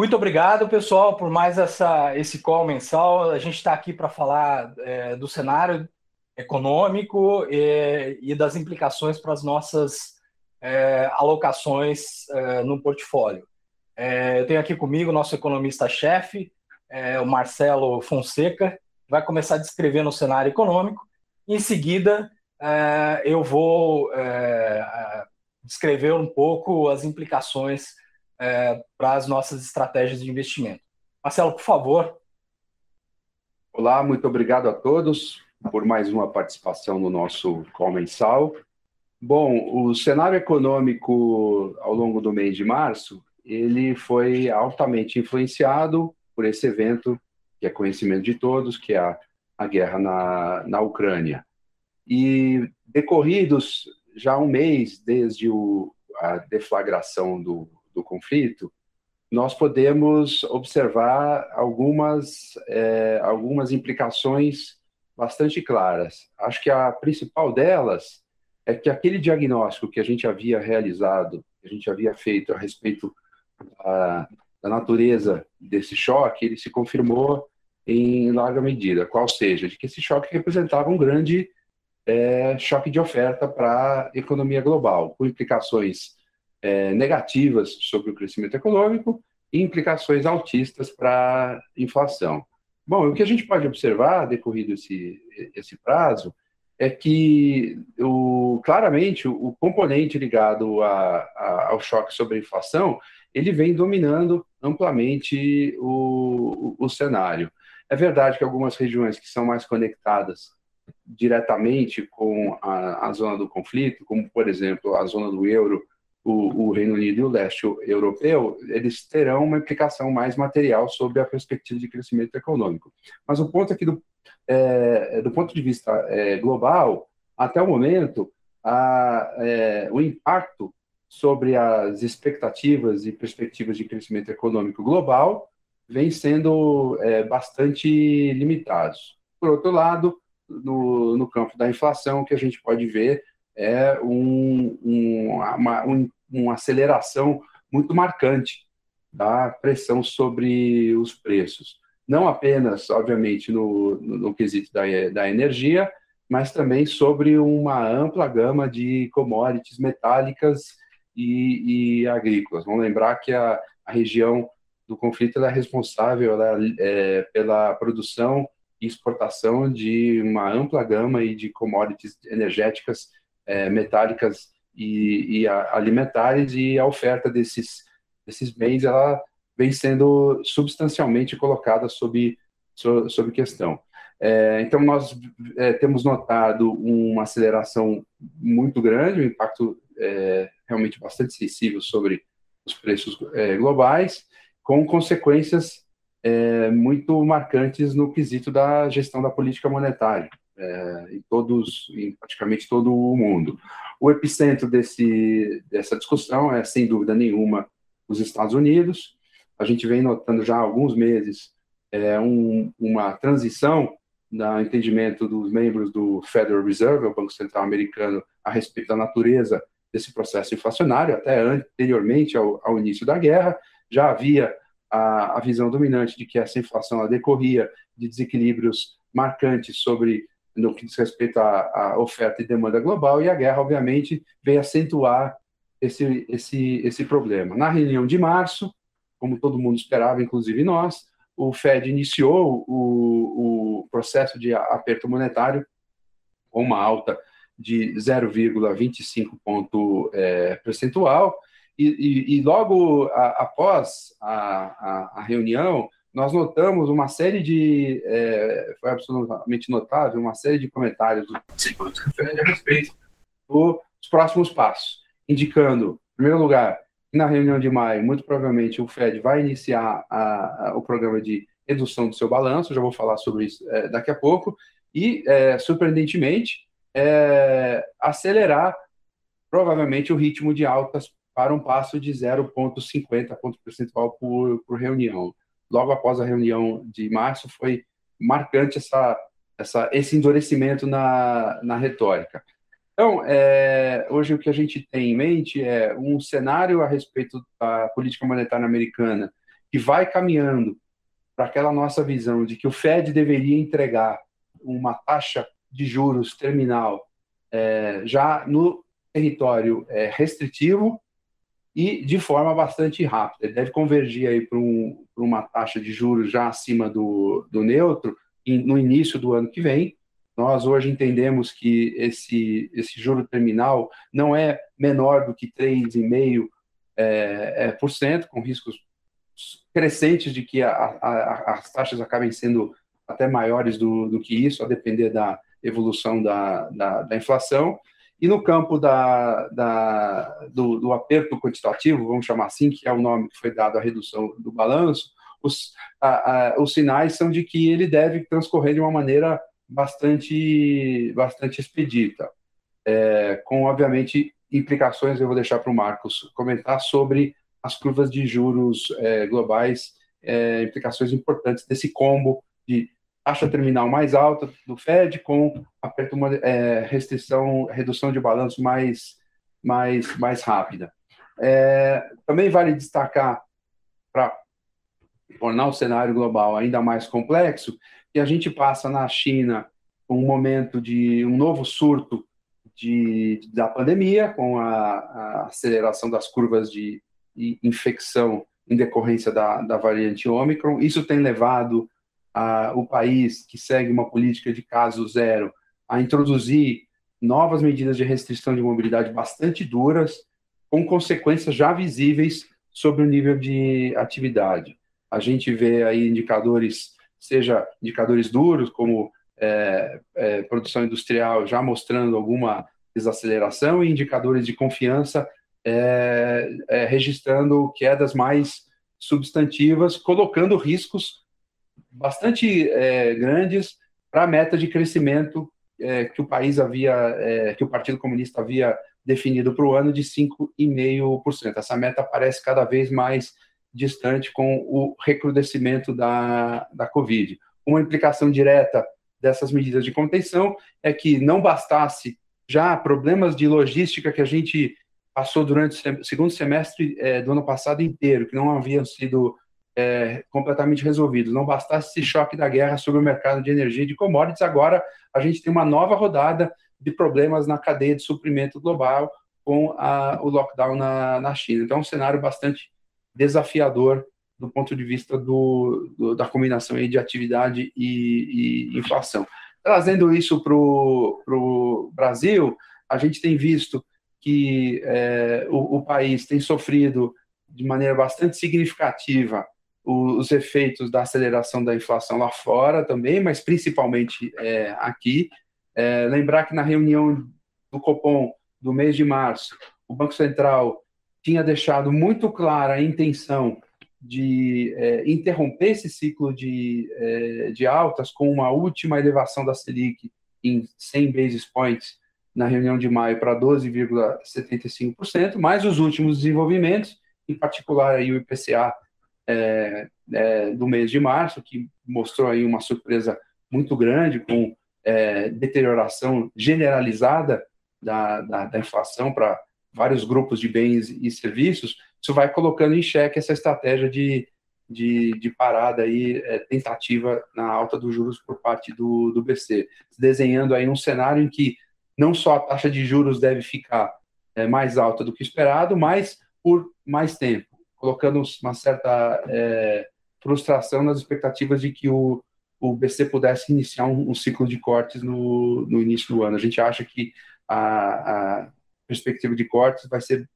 Muito obrigado, pessoal, por mais essa, esse call mensal. A gente está aqui para falar é, do cenário econômico e, e, das implicações para as nossas é, alocações é, no portfólio. É, eu tenho aqui comigo o nosso economista-chefe, é, o Marcelo Fonseca, que vai começar descrevendo o cenário econômico. Em seguida, é, eu vou descrever um pouco as implicações é, para as nossas estratégias de investimento. Marcelo, por favor. Olá, muito obrigado a todos por mais uma participação no nosso call mensal. Bom, o cenário econômico ao longo do mês de março, ele foi altamente influenciado por esse evento que é conhecimento de todos, que é a, a guerra na, na Ucrânia. E decorridos já um mês desde o, a deflagração do, do conflito, nós podemos observar algumas, é, algumas implicações bastante claras. Acho que a principal delas é que aquele diagnóstico que a gente havia realizado, que a gente havia feito a respeito da, da natureza desse choque, ele se confirmou em larga medida, qual seja, de que esse choque representava um grande é, choque de oferta para a economia global, com implicações é, negativas sobre o crescimento econômico e implicações altistas para a inflação. Bom, o que a gente pode observar, decorrido esse, esse prazo, é que o, claramente o, componente ligado a, a, ao choque sobre a inflação ele vem dominando amplamente o, o, o cenário. É verdade que algumas regiões que são mais conectadas diretamente com a, a, zona do conflito, como por exemplo a zona do euro o, o, Reino Unido e o leste europeu, eles terão uma implicação mais material sobre a perspectiva de crescimento econômico. Mas o ponto aqui, do, é, do ponto de vista é, global, até o momento, a, é, o impacto sobre as expectativas e perspectivas de crescimento econômico global vem sendo é, bastante limitados. Por outro lado, no, no campo da inflação, o que a gente pode ver é um, um, uma, um, uma aceleração muito marcante da pressão sobre os preços. Não apenas, obviamente, no, no, no quesito da, da energia, mas também sobre uma ampla gama de commodities metálicas e, e agrícolas. Vamos lembrar que a, a região do conflito é responsável é, pela produção e exportação de uma ampla gama de commodities energéticas é, metálicas e, e alimentares e a oferta desses, desses bens ela vem sendo substancialmente colocada sob, sob questão. É, então, nós é, temos notado uma aceleração muito grande, um impacto é, realmente bastante sensível sobre os preços é, globais, com consequências é, muito marcantes no quesito da gestão da política monetária é, em todos, em praticamente todo o mundo. O epicentro desse, dessa discussão é, sem dúvida nenhuma, os Estados Unidos. A gente vem notando já há alguns meses é, um, uma transição no entendimento dos membros do Federal Reserve, o Banco Central Americano, a respeito da natureza desse processo inflacionário, até anteriormente ao, ao início da guerra, já havia a, a visão dominante de que essa inflação decorria de desequilíbrios marcantes sobre no que diz respeito à, à, oferta e demanda global, e a guerra, obviamente, veio acentuar esse, esse, esse problema. Na reunião de março, como todo mundo esperava, inclusive nós, o Fed iniciou o, o processo de aperto monetário com uma alta de 0,25 ponto é, percentual, e, e, e logo a, após a, a, a reunião, nós notamos uma série de, é, foi absolutamente notável, uma série de comentários do a respeito dos próximos passos, indicando, em primeiro lugar, que na reunião de maio, muito provavelmente o Fed vai iniciar a, a, o programa de redução do seu balanço, já vou falar sobre isso é, daqui a pouco, e, é, surpreendentemente, é, acelerar provavelmente o ritmo de altas para um passo de 0,50 ponto percentual por, por reunião logo após a reunião de março, foi marcante essa, essa, esse endurecimento na, na retórica. Então, é, hoje o que a gente tem em mente é um cenário a respeito da política monetária americana que vai caminhando para aquela nossa visão de que o Fed deveria entregar uma taxa de juros terminal é, já no território é, restritivo e de forma bastante rápida. Ele deve convergir aí para um, uma taxa de juros já acima do, do neutro no início do ano que vem. Nós hoje entendemos que esse, esse juro terminal não é menor do que 3,5%, é, é, por cento, com riscos crescentes de que a, a, as taxas acabem sendo até maiores do, do que isso, a depender da evolução da, da, da inflação. E no campo da, da, do, do, aperto quantitativo, vamos chamar assim, que é o nome que foi dado à redução do balanço, os, a, a, os sinais são de que ele deve transcorrer de uma maneira bastante, bastante expedita, é, com, obviamente, implicações, eu vou deixar para o Marcos comentar, sobre as curvas de juros é, globais, é, implicações importantes desse combo de taxa terminal mais alta do Fed com aperto, é, restrição, redução de balanço mais, mais, mais rápida. É, também vale destacar, para tornar o cenário global ainda mais complexo, que a gente passa na China um momento de um novo surto de, da pandemia, com a, a aceleração das curvas de infecção em decorrência da, da variante Ômicron. Isso tem levado a, o país, que segue uma política de caso zero, a introduzir novas medidas de restrição de mobilidade bastante duras, com consequências já visíveis sobre o nível de atividade. A gente vê aí indicadores, seja indicadores duros, como é, é, produção industrial, já mostrando alguma desaceleração, e indicadores de confiança é, é, registrando quedas mais substantivas, colocando riscos bastante é, grandes para a meta de crescimento é, que o país havia, é, que o Partido Comunista havia definido para o ano de 5,5%. Essa meta parece cada vez mais distante com o recrudescimento da, da Covid. Uma implicação direta dessas medidas de contenção é que não bastasse já problemas de logística que a gente passou durante o segundo semestre é, do ano passado inteiro, que não haviam sido é, completamente resolvidos. Não bastasse esse choque da guerra sobre o mercado de energia e de commodities, agora a gente tem uma nova rodada de problemas na cadeia de suprimento global com a, o lockdown na, na China. Então, é um cenário bastante desafiador do ponto de vista do, do da combinação de atividade e, e inflação. Trazendo isso para o Brasil, a gente tem visto que é, o, o, país tem sofrido de maneira bastante significativa os, os, efeitos da aceleração da inflação lá fora também, mas principalmente é, aqui. É, lembrar que na reunião do Copom do mês de março, o Banco Central tinha deixado muito clara a intenção de é, interromper esse ciclo de, é, de altas com uma última elevação da Selic em 100 basis points na reunião de maio para 12,75%, mais os últimos desenvolvimentos, em particular aí o IPCA é, é, do mês de março, que mostrou aí uma surpresa muito grande com é, deterioração generalizada da, da, da inflação para vários grupos de bens e serviços, isso vai colocando em xeque essa estratégia de, de, de parada aí, é, tentativa na alta dos juros por parte do, do BC, desenhando aí um cenário em que não só a taxa de juros deve ficar é, mais alta do que esperado, mas por mais tempo, colocando uma certa é, frustração nas expectativas de que o, o BC pudesse iniciar um, um ciclo de cortes no, no, início do ano. A gente acha que a, a perspectiva de cortes vai ser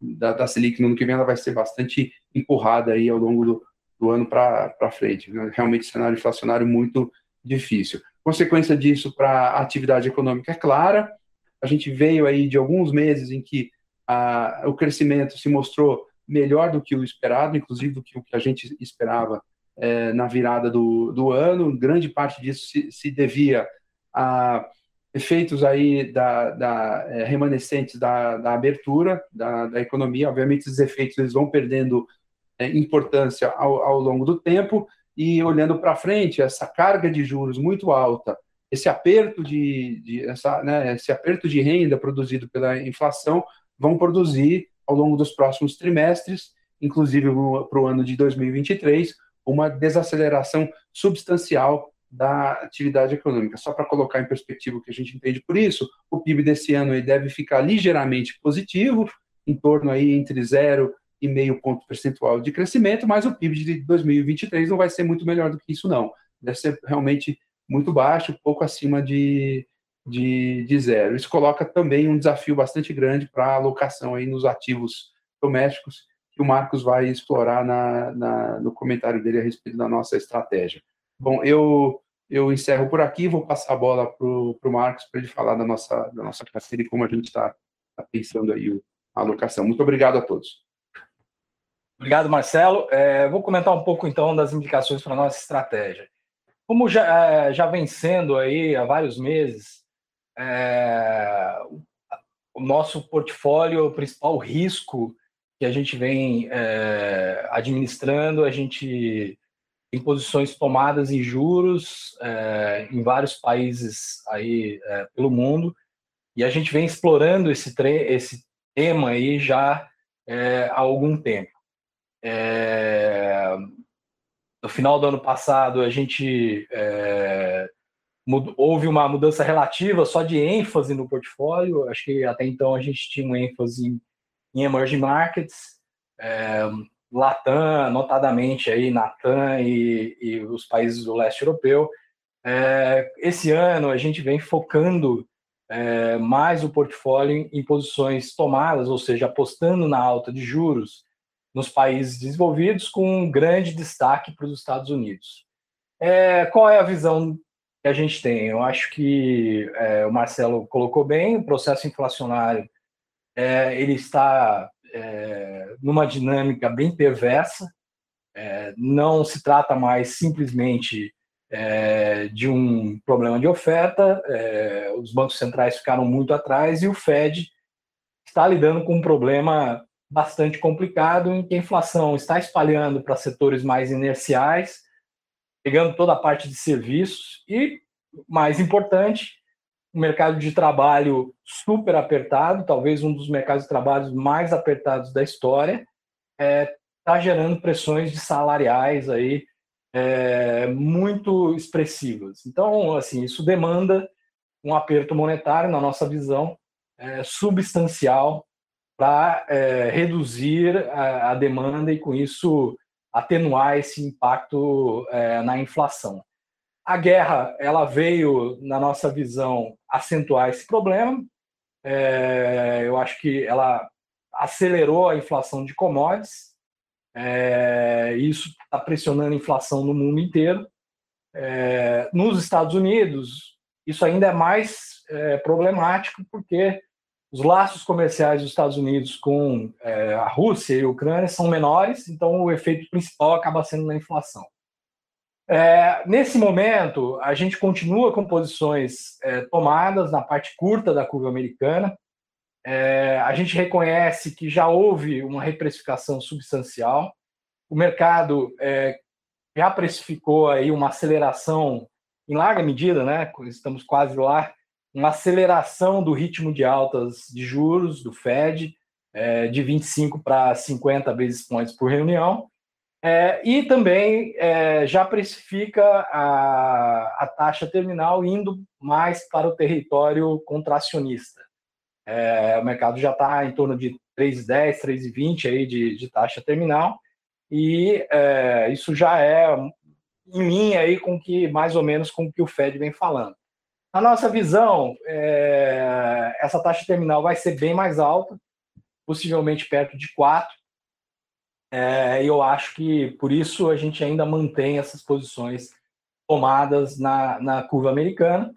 da, da, Selic no ano que vem ela vai ser bastante empurrada aí ao longo do, do ano para frente. Realmente cenário inflacionário muito difícil. Consequência disso para a atividade econômica é clara. A gente veio aí de alguns meses em que a, o crescimento se mostrou melhor do que o esperado, inclusive do que o que a gente esperava é, na virada do, do ano. Grande parte disso se, se devia a efeitos aí da, da é, remanescentes da, da abertura da, da, economia. Obviamente, esses efeitos eles vão perdendo é, importância ao, ao longo do tempo, e olhando para frente, essa carga de juros muito alta, esse aperto de, de essa, né, esse aperto de renda produzido pela inflação vão produzir ao longo dos próximos trimestres inclusive para o ano de 2023, uma desaceleração substancial da atividade econômica. Só para colocar em perspectiva o que a gente entende por isso, o PIB desse ano aí deve ficar ligeiramente positivo, em torno aí entre 0 e meio ponto percentual de crescimento, mas o PIB de 2023 não vai ser muito melhor do que isso não. Deve ser realmente muito baixo, pouco acima de, de, de zero. Isso coloca também um desafio bastante grande para a alocação aí nos ativos domésticos, que o Marcos vai explorar na, na, no comentário dele a respeito da nossa estratégia. Bom, eu, eu encerro por aqui, vou passar a bola para o Marcos para ele falar da nossa, da nossa carteira e como a gente está tá pensando aí a alocação. Muito obrigado a todos. Obrigado, Marcelo. É, vou comentar um pouco, então, das implicações para a nossa estratégia. Como já, é, já vem sendo aí há vários meses, é, o nosso portfólio, o principal risco que a gente vem é, administrando, a gente tem posições tomadas em juros é, em vários países aí é, pelo mundo, e a gente vem explorando esse, esse tema aí já é, há algum tempo. É, no final do ano passado, a gente houve uma mudança relativa só de ênfase no portfólio. Acho que até então a gente tinha uma ênfase em, em emerging markets, é, Latam, notadamente aí Natam e, e, os países do leste europeu. É, esse ano a gente vem focando é, mais o portfólio em posições tomadas, ou seja, apostando na alta de juros nos países desenvolvidos, com um grande destaque para os Estados Unidos. É, qual é a visão que a gente tem? Eu acho que é, o Marcelo colocou bem, o processo inflacionário é, ele está é, numa dinâmica bem perversa, é, não se trata mais simplesmente é, de um problema de oferta, os bancos centrais ficaram muito atrás e o Fed está lidando com um problema bastante complicado, em que a inflação está espalhando para setores mais inerciais, pegando toda a parte de serviços e, mais importante, o mercado de trabalho super apertado, talvez um dos mercados de trabalho mais apertados da história, está é, tá gerando pressões de salariais aí é, muito expressivas. Então, assim, isso demanda um aperto monetário, na nossa visão, é, substancial para é, reduzir a, a, demanda e, com isso, atenuar esse impacto é, na inflação. A guerra ela veio, na nossa visão, acentuar esse problema. É, eu acho que ela acelerou a inflação de commodities. É, isso está pressionando a inflação no mundo inteiro. É, nos Estados Unidos, isso ainda é mais é, problemático, porque os laços comerciais dos Estados Unidos com é, a Rússia e a Ucrânia são menores, então o efeito principal acaba sendo na inflação. É, nesse momento, a gente continua com posições é, tomadas na parte curta da curva americana. É, a gente reconhece que já houve uma reprecificação substancial. O mercado é, já precificou aí uma aceleração em larga medida, né? Estamos quase lá uma aceleração do ritmo de altas de juros do Fed, é, de 25 para 50 basis points por reunião, é, e também é, já precifica a, a, taxa terminal indo mais para o território contracionista. É, o mercado já está em torno de 3,10, 3,20 aí de, de taxa terminal, e é, isso já é em linha aí com que mais ou menos com o que o Fed vem falando. Na nossa visão, é, essa taxa terminal vai ser bem mais alta, possivelmente perto de 4. É, eu acho que por isso a gente ainda mantém essas posições tomadas na, na curva americana.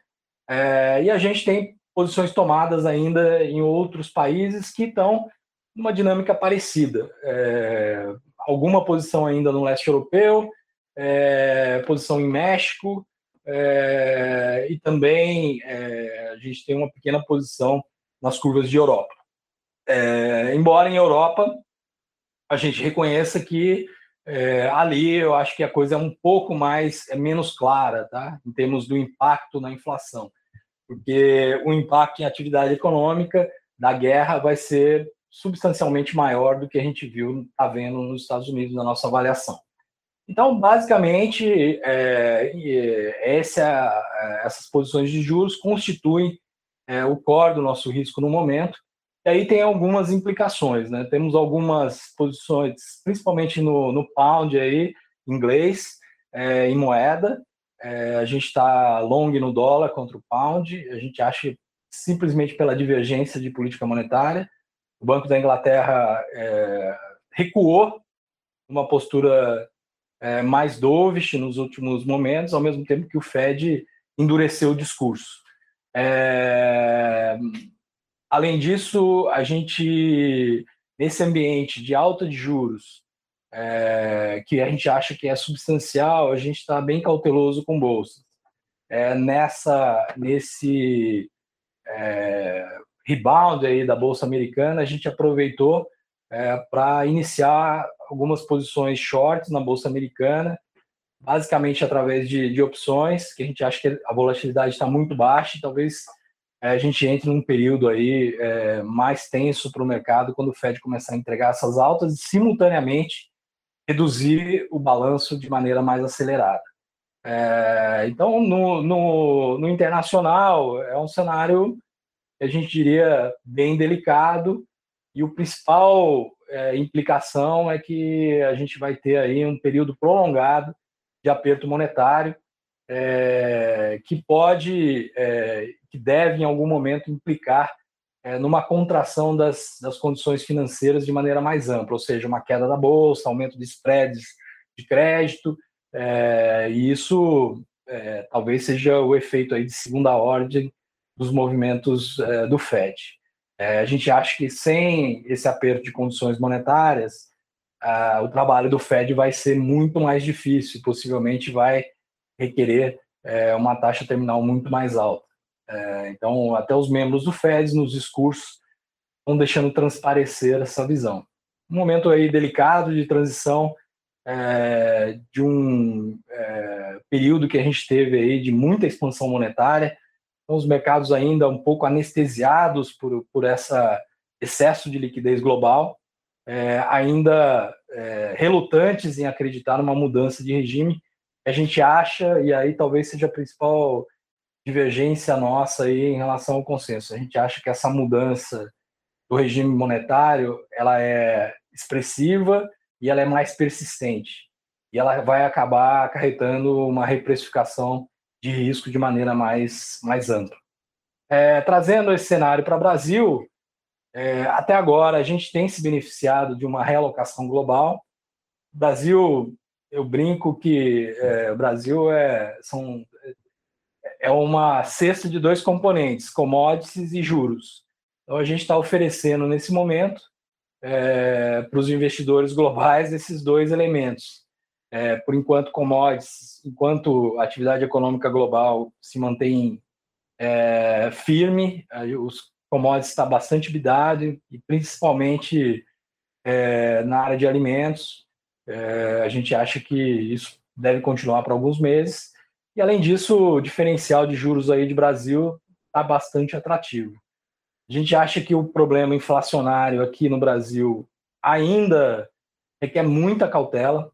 É, e a gente tem posições tomadas ainda em outros países que estão numa dinâmica parecida. É, alguma posição ainda no leste europeu, é, posição em México, é, e também é, a gente tem uma pequena posição nas curvas de Europa. É, embora em Europa a gente reconheça que é, ali eu acho que a coisa é um pouco mais, é menos clara, tá? em termos do impacto na inflação, porque o impacto em atividade econômica da guerra vai ser substancialmente maior do que a gente viu, está vendo nos Estados Unidos na nossa avaliação. Então, basicamente, é, essa, essas posições de juros constituem é, o core do nosso risco no momento. E aí tem algumas implicações, né? Temos algumas posições, principalmente no, no pound aí, inglês, é, em moeda. É, a gente está long no dólar contra o pound. A gente acha simplesmente pela divergência de política monetária. O Banco da Inglaterra é, recuou uma postura é, mais dovish nos últimos momentos, ao mesmo tempo que o Fed endureceu o discurso. É, além disso, a gente, nesse ambiente de alta de juros, é, que a gente acha que é substancial, a gente está bem cauteloso com bolsas. É, nessa, nesse é, rebound aí da bolsa americana, a gente aproveitou é, para iniciar algumas posições shorts na bolsa americana, basicamente através de, de opções, que a gente acha que a volatilidade está muito baixa e talvez é, a gente entre num período aí é, mais tenso para o mercado quando o Fed começar a entregar essas altas e simultaneamente reduzir o balanço de maneira mais acelerada. É, então, no, no, no, internacional, é um cenário a gente diria bem delicado e o principal é, implicação é que a gente vai ter aí um período prolongado de aperto monetário é, que pode, é, que deve em algum momento implicar é, numa contração das, das condições financeiras de maneira mais ampla, ou seja, uma queda da bolsa, aumento de spreads de crédito, é, e isso talvez seja o efeito aí de segunda ordem dos movimentos do Fed. É, a gente acha que sem esse aperto de condições monetárias, o trabalho do Fed vai ser muito mais difícil, possivelmente vai requerer é, uma taxa terminal muito mais alta. É, então, até os membros do Fed, nos discursos, estão deixando transparecer essa visão. Um momento aí delicado de transição é, de um é, período que a gente teve aí de muita expansão monetária, então os mercados ainda um pouco anestesiados por, por essa excesso de liquidez global, é, ainda é, relutantes em acreditar numa mudança de regime, a gente acha, e aí talvez seja a principal divergência nossa aí em relação ao consenso. A gente acha que essa mudança do regime monetário ela é expressiva e ela é mais persistente. E ela vai acabar acarretando uma reprecificação de risco de maneira mais, mais ampla. É, trazendo esse cenário para o Brasil, é, até agora a gente tem se beneficiado de uma realocação global. O Brasil, eu brinco que é, o Brasil é, são é uma cesta de dois componentes, commodities e juros. Então, a gente está oferecendo, nesse momento, é, para os investidores globais, esses dois elementos. É, por enquanto, commodities, enquanto a atividade econômica global se mantém é, firme, os commodities está bastante bidado, e principalmente é, na área de alimentos. É, a gente acha que isso deve continuar por alguns meses. E além disso, o diferencial de juros aí de Brasil está bastante atrativo. A gente acha que o problema inflacionário aqui no Brasil ainda requer muita cautela.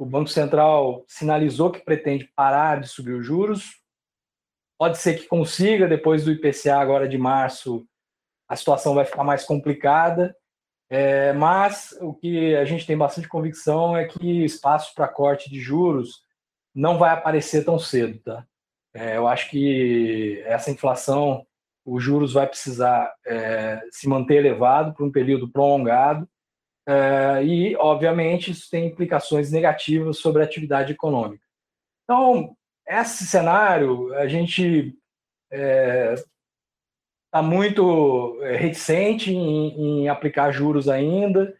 O Banco Central sinalizou que pretende parar de subir os juros. Pode ser que consiga, depois do IPCA agora de março, a situação vai ficar mais complicada. É, mas o que a gente tem bastante convicção é que espaço para corte de juros não vai aparecer tão cedo, tá? É, eu acho que essa inflação, os juros vai precisar é, se manter elevado por um período prolongado é, e, obviamente, isso tem implicações negativas sobre a atividade econômica. Então, esse cenário, a gente está é, muito é, reticente em, em, aplicar juros ainda,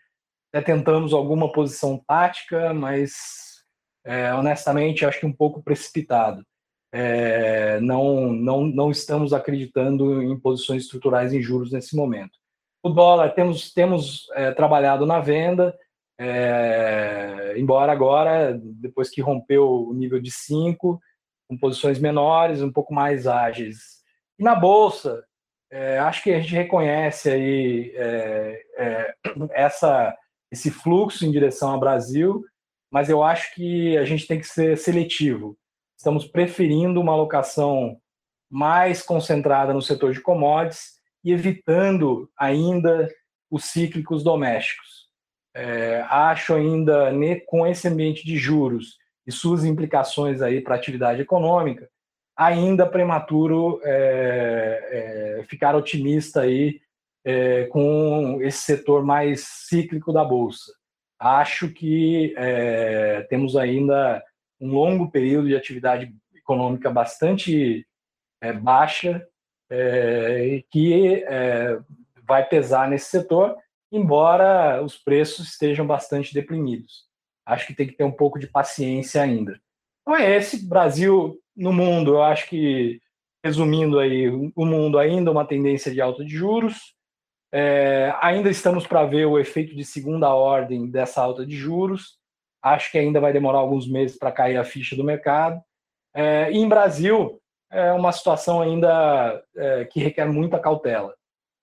tentamos alguma posição tática, mas é, honestamente, acho que um pouco precipitado. É, não, não, não estamos acreditando em posições estruturais em juros nesse momento. O dólar, temos, temos é, trabalhado na venda, é, embora agora, depois que rompeu o nível de 5, com posições menores, um pouco mais ágeis. E na Bolsa, é, acho que a gente reconhece aí é, é, essa, esse fluxo em direção ao Brasil, mas eu acho que a gente tem que ser seletivo. Estamos preferindo uma alocação mais concentrada no setor de commodities e evitando ainda os cíclicos domésticos. É, acho ainda, com esse ambiente de juros e suas implicações aí para a atividade econômica, ainda prematuro é, é, ficar otimista aí é, com esse setor mais cíclico da bolsa. Acho que é, temos ainda um longo período de atividade econômica bastante é, baixa é, que vai pesar nesse setor, embora os preços estejam bastante deprimidos. Acho que tem que ter um pouco de paciência ainda. Então é esse Brasil no mundo. Eu acho que resumindo aí, o mundo ainda uma tendência de alta de juros. É, ainda estamos para ver o efeito de segunda ordem dessa alta de juros. Acho que ainda vai demorar alguns meses para cair a ficha do mercado. É, e em Brasil, é uma situação ainda é, que requer muita cautela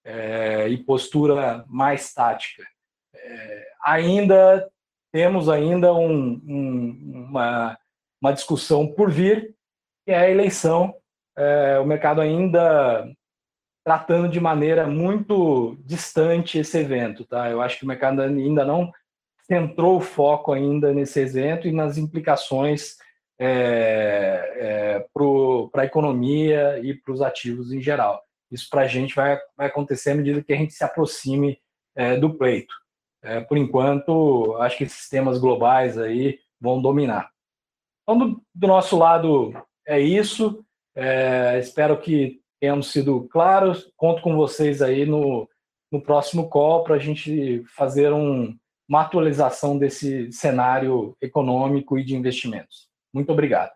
é, e postura mais tática. É, ainda temos ainda um, um, uma, uma discussão por vir, que é a eleição. É, o mercado ainda tratando de maneira muito distante esse evento, tá? Eu acho que o mercado ainda não centrou o foco ainda nesse evento e nas implicações é, é, para a economia e para os ativos em geral. Isso para a gente vai, vai acontecer à medida que a gente se aproxime é, do pleito. É, por enquanto, acho que esses temas globais aí vão dominar. Então, do, do nosso lado, é isso. É, espero que tenhamos sido claros. Conto com vocês aí no, no próximo call para a gente fazer um, uma atualização desse cenário econômico e de investimentos. Muito obrigado.